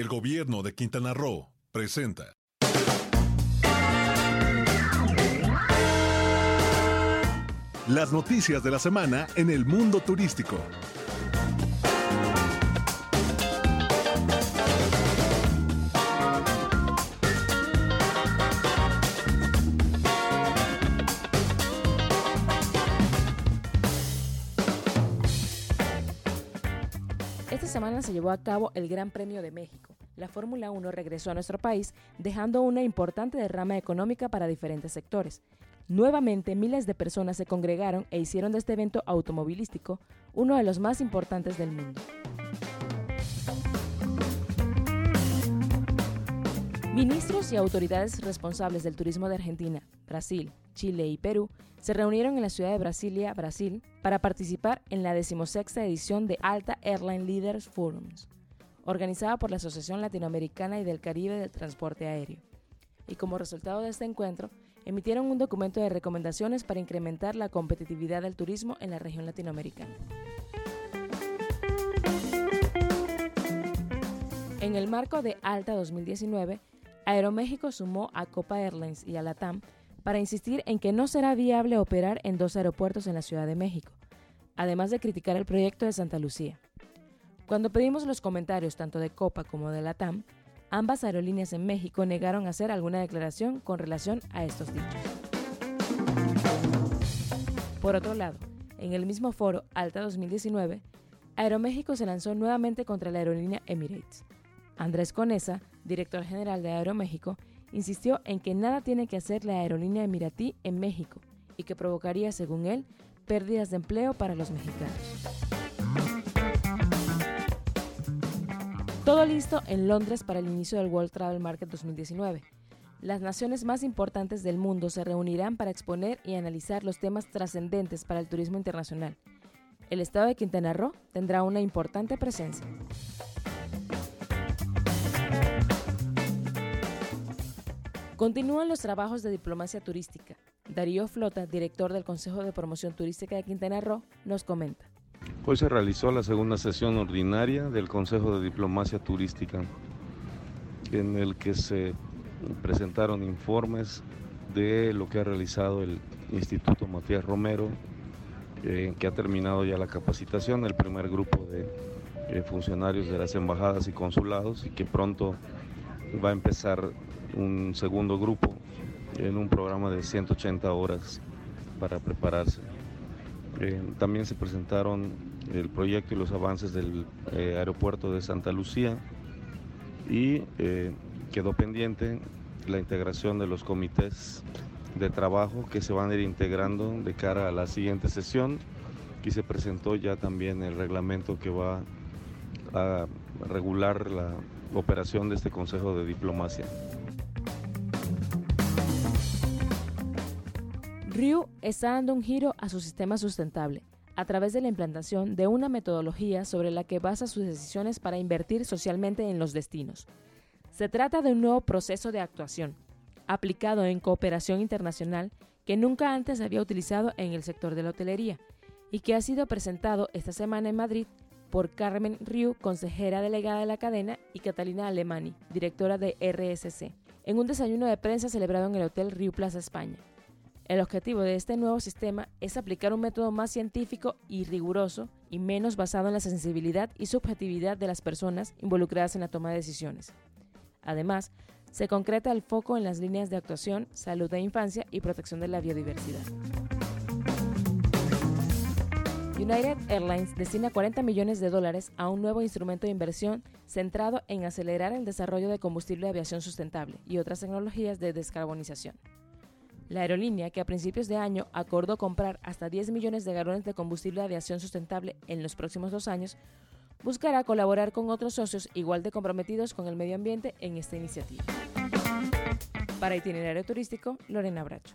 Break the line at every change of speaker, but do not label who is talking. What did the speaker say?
El gobierno de Quintana Roo presenta. Las noticias de la semana en el mundo turístico.
Esta semana se llevó a cabo el Gran Premio de México. La Fórmula 1 regresó a nuestro país, dejando una importante derrama económica para diferentes sectores. Nuevamente, miles de personas se congregaron e hicieron de este evento automovilístico uno de los más importantes del mundo. Ministros y autoridades responsables del turismo de Argentina, Brasil, Chile y Perú se reunieron en la ciudad de Brasilia, Brasil, para participar en la decimosexta edición de Alta Airline Leaders Forums, organizada por la Asociación Latinoamericana y del Caribe del Transporte Aéreo. Y como resultado de este encuentro, emitieron un documento de recomendaciones para incrementar la competitividad del turismo en la región latinoamericana. En el marco de Alta 2019, Aeroméxico sumó a Copa Airlines y a Latam para insistir en que no será viable operar en dos aeropuertos en la Ciudad de México, además de criticar el proyecto de Santa Lucía. Cuando pedimos los comentarios tanto de Copa como de Latam, ambas aerolíneas en México negaron hacer alguna declaración con relación a estos dichos. Por otro lado, en el mismo foro Alta 2019, Aeroméxico se lanzó nuevamente contra la aerolínea Emirates. Andrés Conesa, director general de Aeroméxico, insistió en que nada tiene que hacer la aerolínea emiratí en México y que provocaría, según él, pérdidas de empleo para los mexicanos. Todo listo en Londres para el inicio del World Travel Market 2019. Las naciones más importantes del mundo se reunirán para exponer y analizar los temas trascendentes para el turismo internacional. El estado de Quintana Roo tendrá una importante presencia. Continúan los trabajos de diplomacia turística. Darío Flota, director del Consejo de Promoción Turística de Quintana Roo, nos comenta.
Hoy se realizó la segunda sesión ordinaria del Consejo de Diplomacia Turística, en el que se presentaron informes de lo que ha realizado el Instituto Matías Romero, eh, que ha terminado ya la capacitación, el primer grupo de eh, funcionarios de las embajadas y consulados, y que pronto va a empezar un segundo grupo en un programa de 180 horas para prepararse. Eh, también se presentaron el proyecto y los avances del eh, aeropuerto de Santa Lucía y eh, quedó pendiente la integración de los comités de trabajo que se van a ir integrando de cara a la siguiente sesión y se presentó ya también el reglamento que va a regular la operación de este Consejo de Diplomacia.
Ryu está dando un giro a su sistema sustentable a través de la implantación de una metodología sobre la que basa sus decisiones para invertir socialmente en los destinos. Se trata de un nuevo proceso de actuación, aplicado en cooperación internacional que nunca antes había utilizado en el sector de la hotelería y que ha sido presentado esta semana en Madrid por Carmen Ryu, consejera delegada de la cadena, y Catalina Alemani, directora de RSC, en un desayuno de prensa celebrado en el Hotel Ryu Plaza España. El objetivo de este nuevo sistema es aplicar un método más científico y riguroso y menos basado en la sensibilidad y subjetividad de las personas involucradas en la toma de decisiones. Además, se concreta el foco en las líneas de actuación, salud de infancia y protección de la biodiversidad. United Airlines destina 40 millones de dólares a un nuevo instrumento de inversión centrado en acelerar el desarrollo de combustible de aviación sustentable y otras tecnologías de descarbonización. La aerolínea, que a principios de año acordó comprar hasta 10 millones de galones de combustible de aviación sustentable en los próximos dos años, buscará colaborar con otros socios igual de comprometidos con el medio ambiente en esta iniciativa. Para itinerario turístico, Lorena Bracho.